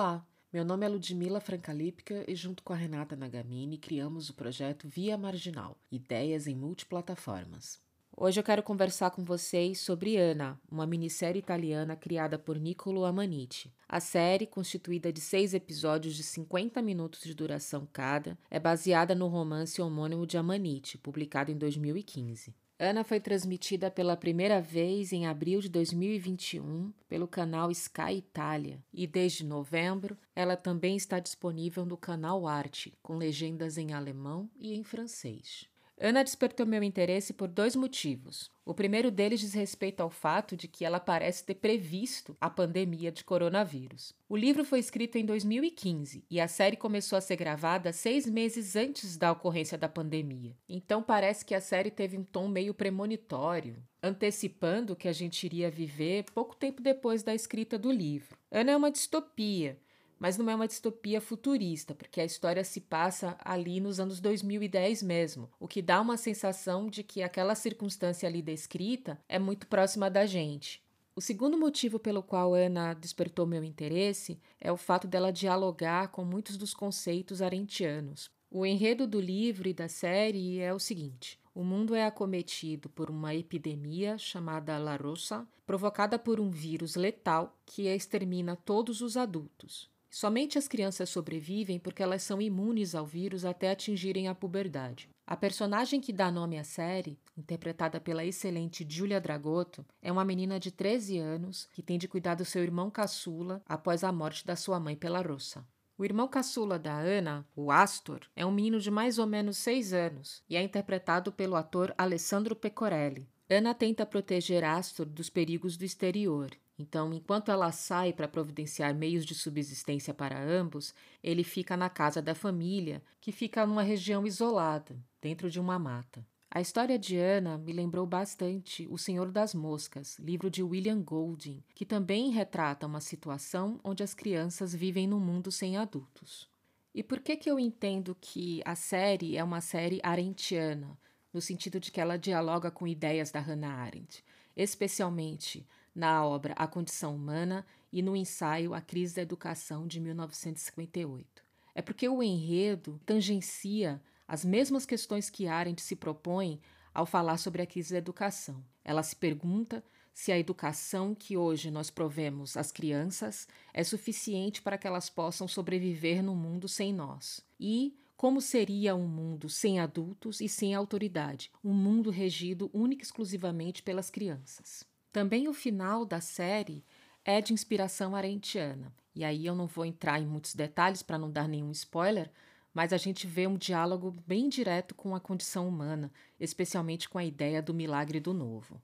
Olá, meu nome é Ludmila Francalípica e junto com a Renata Nagamini criamos o projeto Via Marginal, Ideias em Multiplataformas. Hoje eu quero conversar com vocês sobre Ana, uma minissérie italiana criada por Niccolo Amaniti. A série, constituída de seis episódios de 50 minutos de duração cada, é baseada no romance homônimo de Amaniti, publicado em 2015. Ana foi transmitida pela primeira vez em abril de 2021 pelo canal Sky Itália e desde novembro ela também está disponível no canal Arte, com legendas em alemão e em francês. Ana despertou meu interesse por dois motivos. O primeiro deles diz respeito ao fato de que ela parece ter previsto a pandemia de coronavírus. O livro foi escrito em 2015 e a série começou a ser gravada seis meses antes da ocorrência da pandemia. Então parece que a série teve um tom meio premonitório, antecipando o que a gente iria viver pouco tempo depois da escrita do livro. Ana é uma distopia mas não é uma distopia futurista, porque a história se passa ali nos anos 2010 mesmo, o que dá uma sensação de que aquela circunstância ali descrita é muito próxima da gente. O segundo motivo pelo qual Ana despertou meu interesse é o fato dela dialogar com muitos dos conceitos arentianos. O enredo do livro e da série é o seguinte: o mundo é acometido por uma epidemia chamada La Rosa, provocada por um vírus letal que extermina todos os adultos. Somente as crianças sobrevivem porque elas são imunes ao vírus até atingirem a puberdade. A personagem que dá nome à série, interpretada pela excelente Julia Dragotto, é uma menina de 13 anos que tem de cuidar do seu irmão caçula após a morte da sua mãe pela roça. O irmão caçula da Ana, o Astor, é um menino de mais ou menos 6 anos e é interpretado pelo ator Alessandro Pecorelli. Ana tenta proteger Astor dos perigos do exterior então, enquanto ela sai para providenciar meios de subsistência para ambos, ele fica na casa da família, que fica numa região isolada, dentro de uma mata. A história de Ana me lembrou bastante O Senhor das Moscas, livro de William Golding, que também retrata uma situação onde as crianças vivem num mundo sem adultos. E por que que eu entendo que a série é uma série arendtiana, no sentido de que ela dialoga com ideias da Hannah Arendt, especialmente na obra A Condição Humana e no ensaio A Crise da Educação de 1958. É porque o enredo tangencia as mesmas questões que Arendt se propõe ao falar sobre a crise da educação. Ela se pergunta se a educação que hoje nós provemos às crianças é suficiente para que elas possam sobreviver no mundo sem nós. E como seria um mundo sem adultos e sem autoridade, um mundo regido única e exclusivamente pelas crianças. Também o final da série é de inspiração arentiana. E aí eu não vou entrar em muitos detalhes para não dar nenhum spoiler, mas a gente vê um diálogo bem direto com a condição humana, especialmente com a ideia do milagre do novo.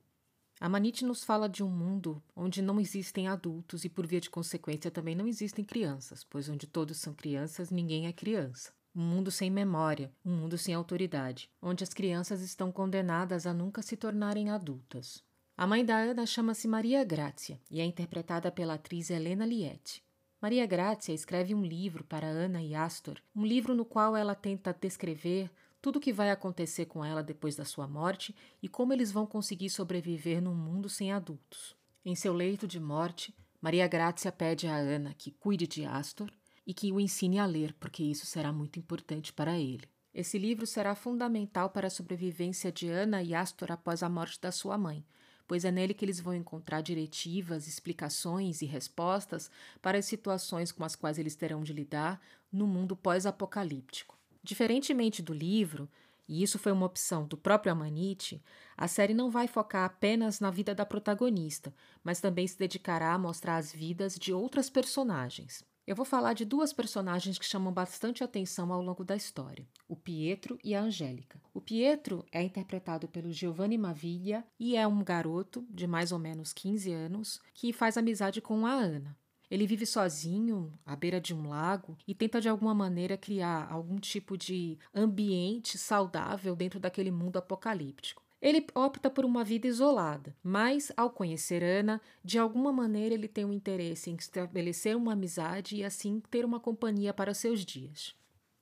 A Manite nos fala de um mundo onde não existem adultos e, por via de consequência, também não existem crianças, pois onde todos são crianças, ninguém é criança. Um mundo sem memória, um mundo sem autoridade, onde as crianças estão condenadas a nunca se tornarem adultas. A mãe da Ana chama-se Maria Grazia e é interpretada pela atriz Helena Liette. Maria Grazia escreve um livro para Ana e Astor, um livro no qual ela tenta descrever tudo o que vai acontecer com ela depois da sua morte e como eles vão conseguir sobreviver num mundo sem adultos. Em seu leito de morte, Maria Grazia pede a Ana que cuide de Astor e que o ensine a ler, porque isso será muito importante para ele. Esse livro será fundamental para a sobrevivência de Ana e Astor após a morte da sua mãe, pois é nele que eles vão encontrar diretivas, explicações e respostas para as situações com as quais eles terão de lidar no mundo pós-apocalíptico. Diferentemente do livro, e isso foi uma opção do próprio Amanite, a série não vai focar apenas na vida da protagonista, mas também se dedicará a mostrar as vidas de outras personagens. Eu vou falar de duas personagens que chamam bastante atenção ao longo da história: o Pietro e a Angélica. O Pietro é interpretado pelo Giovanni Maviglia e é um garoto de mais ou menos 15 anos que faz amizade com a Ana. Ele vive sozinho, à beira de um lago, e tenta de alguma maneira criar algum tipo de ambiente saudável dentro daquele mundo apocalíptico. Ele opta por uma vida isolada, mas ao conhecer Ana, de alguma maneira ele tem um interesse em estabelecer uma amizade e assim ter uma companhia para seus dias.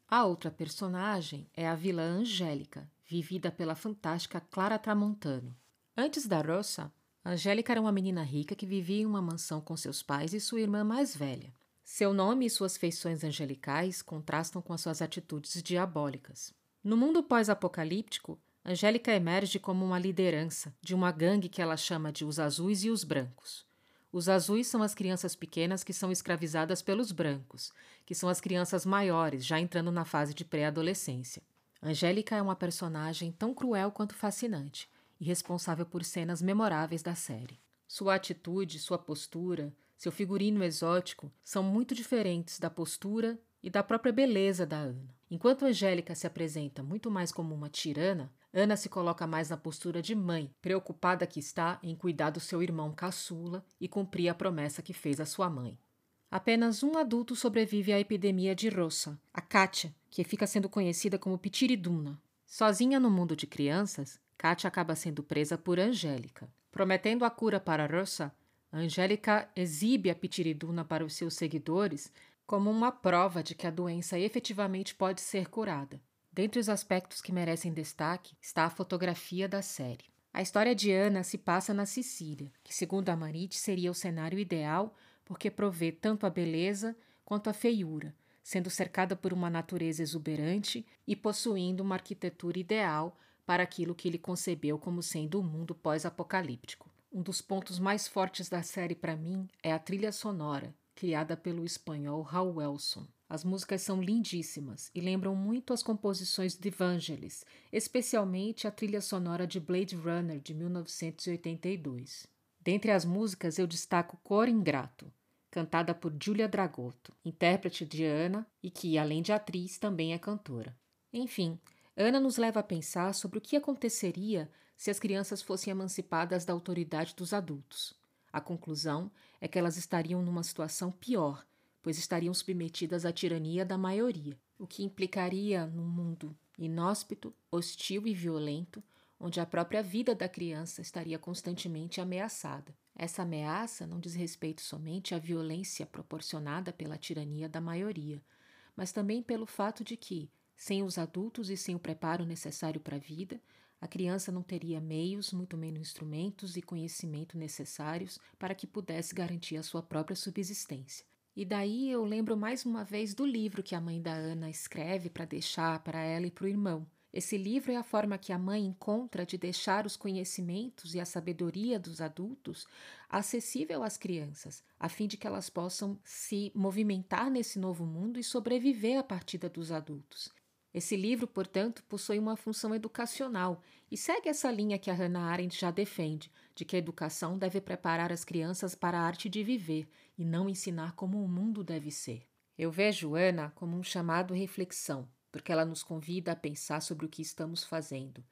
A outra personagem é a vilã Angélica, vivida pela fantástica Clara Tramontano. Antes da Rosa, Angélica era uma menina rica que vivia em uma mansão com seus pais e sua irmã mais velha. Seu nome e suas feições angelicais contrastam com as suas atitudes diabólicas. No mundo pós-apocalíptico, Angélica emerge como uma liderança de uma gangue que ela chama de os azuis e os brancos. Os azuis são as crianças pequenas que são escravizadas pelos brancos, que são as crianças maiores, já entrando na fase de pré-adolescência. Angélica é uma personagem tão cruel quanto fascinante e responsável por cenas memoráveis da série. Sua atitude, sua postura, seu figurino exótico são muito diferentes da postura e da própria beleza da Ana. Enquanto Angélica se apresenta muito mais como uma tirana, Ana se coloca mais na postura de mãe, preocupada que está em cuidar do seu irmão caçula e cumprir a promessa que fez à sua mãe. Apenas um adulto sobrevive à epidemia de Rossa, a Kátia, que fica sendo conhecida como Pitiriduna. Sozinha no mundo de crianças, Kátia acaba sendo presa por Angélica. Prometendo a cura para Rossa, Angélica exibe a Pitiriduna para os seus seguidores como uma prova de que a doença efetivamente pode ser curada. Dentre os aspectos que merecem destaque está a fotografia da série. A história de Ana se passa na Sicília, que, segundo a Marite, seria o cenário ideal porque provê tanto a beleza quanto a feiura, sendo cercada por uma natureza exuberante e possuindo uma arquitetura ideal para aquilo que ele concebeu como sendo o mundo pós-apocalíptico. Um dos pontos mais fortes da série para mim é a trilha sonora, criada pelo espanhol Raul Wilson. As músicas são lindíssimas e lembram muito as composições de Vangelis, especialmente a trilha sonora de Blade Runner de 1982. Dentre as músicas eu destaco Cor Ingrato, cantada por Giulia Dragotto, intérprete de Ana e que, além de atriz, também é cantora. Enfim, Ana nos leva a pensar sobre o que aconteceria se as crianças fossem emancipadas da autoridade dos adultos. A conclusão é que elas estariam numa situação pior, pois estariam submetidas à tirania da maioria, o que implicaria num mundo inóspito, hostil e violento, onde a própria vida da criança estaria constantemente ameaçada. Essa ameaça não diz respeito somente à violência proporcionada pela tirania da maioria, mas também pelo fato de que, sem os adultos e sem o preparo necessário para a vida, a criança não teria meios, muito menos instrumentos e conhecimento necessários para que pudesse garantir a sua própria subsistência. E daí eu lembro mais uma vez do livro que a mãe da Ana escreve para deixar para ela e para o irmão. Esse livro é a forma que a mãe encontra de deixar os conhecimentos e a sabedoria dos adultos acessível às crianças, a fim de que elas possam se movimentar nesse novo mundo e sobreviver à partida dos adultos. Esse livro, portanto, possui uma função educacional e segue essa linha que a Hannah Arendt já defende, de que a educação deve preparar as crianças para a arte de viver e não ensinar como o mundo deve ser. Eu vejo Ana como um chamado reflexão, porque ela nos convida a pensar sobre o que estamos fazendo,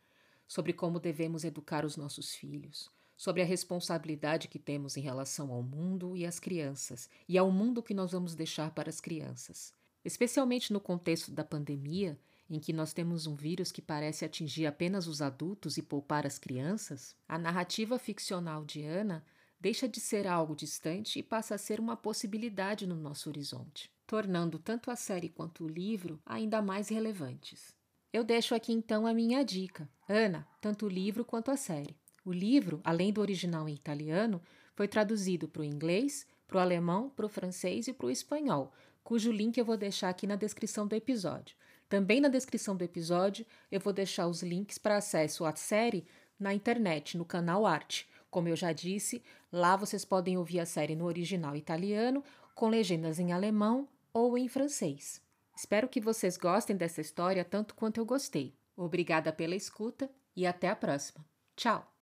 sobre como devemos educar os nossos filhos, sobre a responsabilidade que temos em relação ao mundo e às crianças, e ao mundo que nós vamos deixar para as crianças. Especialmente no contexto da pandemia, em que nós temos um vírus que parece atingir apenas os adultos e poupar as crianças, a narrativa ficcional de Ana deixa de ser algo distante e passa a ser uma possibilidade no nosso horizonte, tornando tanto a série quanto o livro ainda mais relevantes. Eu deixo aqui então a minha dica. Ana, tanto o livro quanto a série. O livro, além do original em italiano, foi traduzido para o inglês, para o alemão, para o francês e para o espanhol, cujo link eu vou deixar aqui na descrição do episódio. Também na descrição do episódio eu vou deixar os links para acesso à série na internet, no canal Arte. Como eu já disse, lá vocês podem ouvir a série no original italiano, com legendas em alemão ou em francês. Espero que vocês gostem dessa história tanto quanto eu gostei. Obrigada pela escuta e até a próxima. Tchau!